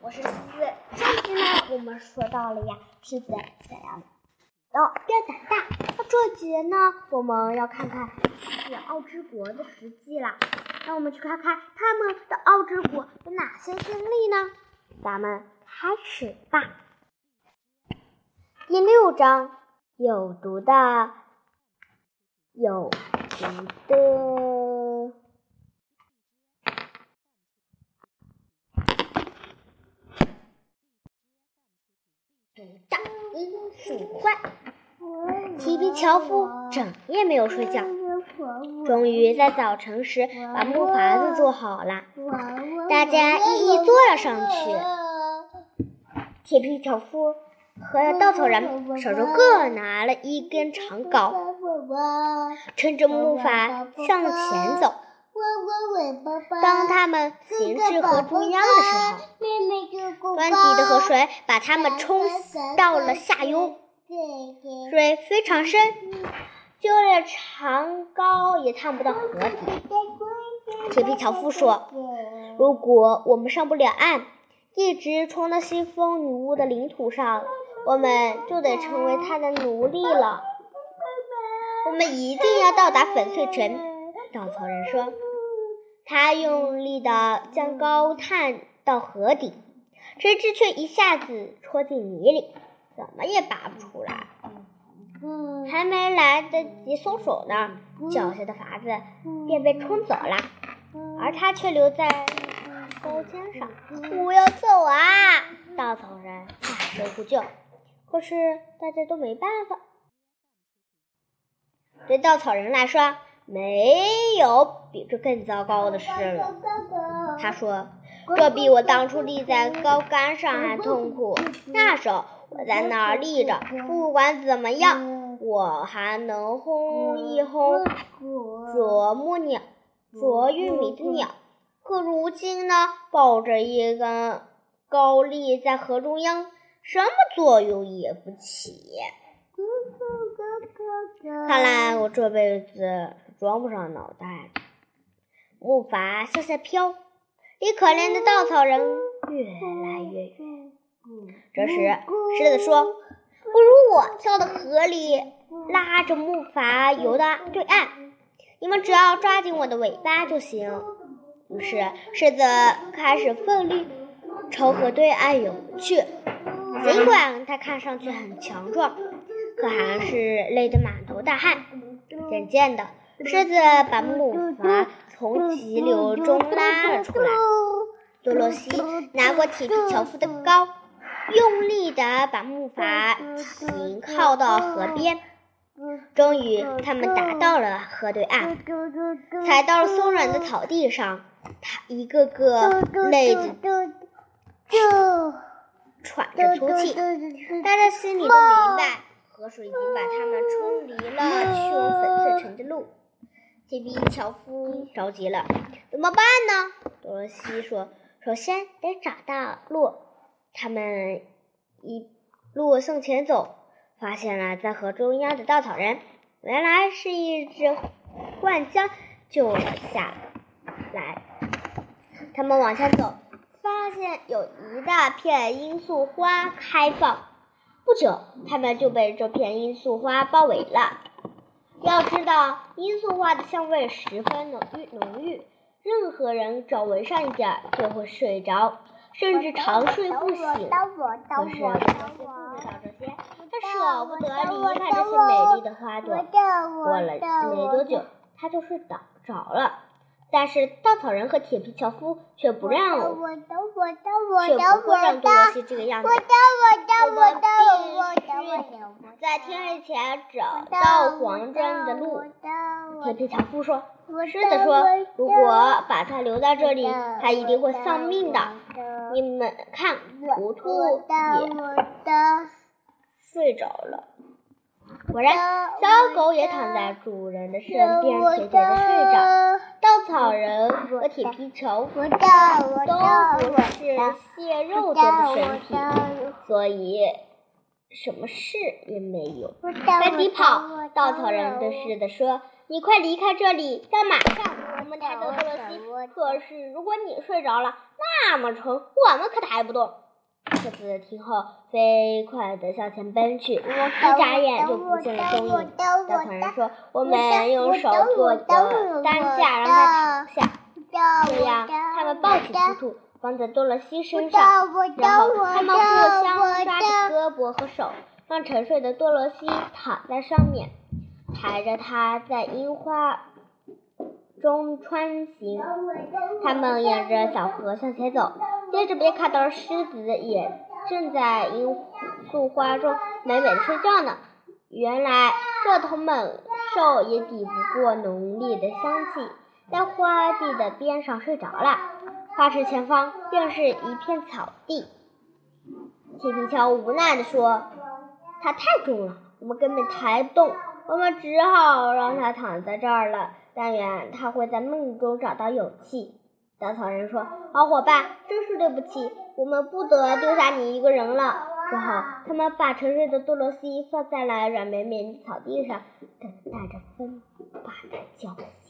我是狮子。上次呢，我们说到了呀，狮子想要要变胆大。那这节呢，我们要看看是奥之国的实际啦。让我们去看看他们的奥之国有哪些经历呢？咱们开始吧。第六章，有毒的，有毒的。大一鼠坏，铁皮樵夫整夜没有睡觉，终于在早晨时把木筏子做好了，大家一一坐了上去。铁皮樵夫和稻草人手中各拿了一根长篙，撑着木筏向前走。当他们行至河中央的时候，湍急的河水把他们冲到了下游，水非常深，就连长篙也探不到河底。铁皮樵夫说：“如果我们上不了岸，一直冲到西风女巫的领土上，我们就得成为她的奴隶了。我们一定要到达粉碎城。”稻草人说。他用力地将高探到河底，谁知却一下子戳进泥里，怎么也拔不出来。还没来得及松手呢，脚下的筏子便被冲走了，而他却留在高尖上。我要走啊！稻草人大声呼救，可是大家都没办法。对稻草人来说，没有比这更糟糕的事了，他说：“这比我当初立在高杆上还痛苦。那时候我在那儿立着，不管怎么样，我还能轰一轰啄木鸟、啄玉米的鸟。可如今呢，抱着一根高立在河中央，什么作用也不起。看来我这辈子……”装不上脑袋，木筏向下飘，离可怜的稻草人越来越远。这时，狮子说：“不如我跳到河里，拉着木筏游到对岸，你们只要抓紧我的尾巴就行。”于是，狮子开始奋力朝河对岸游去。尽管它看上去很强壮，可还是累得满头大汗。渐渐的，狮子把木筏从急流中拉了出来。多罗西拿过铁皮樵夫的篙，用力地把木筏停靠到河边。终于，他们达到了河对岸，踩到了松软的草地上。他一个个累得喘着粗气，大家心里都明白，河水已经把他们冲离了去往粉碎城的路。铁皮樵夫着急了，怎么办呢？多罗西说：“首先得找到路。”他们一路向前走，发现了在河中央的稻草人，原来是一只灌浆救了下来。他们往前走，发现有一大片罂粟花开放。不久，他们就被这片罂粟花包围了。要知道，罂粟花的香味十分浓郁浓郁，任何人只要闻上一点就会睡着，甚至长睡不醒。可是，他舍不得离开这些美丽的花朵。过了没多久，他就睡着着了。但是稻草人和铁皮樵夫却不让，却不会让多罗西这个样子。我们必须在天黑前找到黄砖的路。铁皮樵夫说：“狮子说，如果把他留在这里，他一定会丧命的。你们看，糊涂也睡着了。果然，小狗也躺在主人的身边，甜甜的睡着。”稻草人和铁皮樵夫都不是蟹肉做的身体，所以什么事也没有。赶紧跑！稻草人对狮子说：“你快离开这里，到马上！我们抬走多萝西。可是如果你睡着了，那么沉，我们可抬不动。兔子听后，飞快地向前奔去，一眨眼就不见了踪影。稻草人说：“我们用手做个担架，让它躺下，这样他们抱起兔兔，放在多萝西身上，然后他们互相抓着胳膊和手，让沉睡的多萝西躺在上面，抬着它在樱花中穿行。他们沿着小河向前走。”接着，便看到狮子也正在罂粟花中美美的睡觉呢。原来，这头猛兽也抵不过浓烈的香气，在花地的边上睡着了。花池前方便是一片草地。铁皮桥无奈地说：“它太重了，我们根本抬不动，我们只好让它躺在这儿了。但愿它会在梦中找到勇气。”稻草人说：“好伙伴，真是对不起，我们不得丢下你一个人了。”之后，他们把沉睡的多萝西放在了软绵绵的草地上，等待着风把它浇死。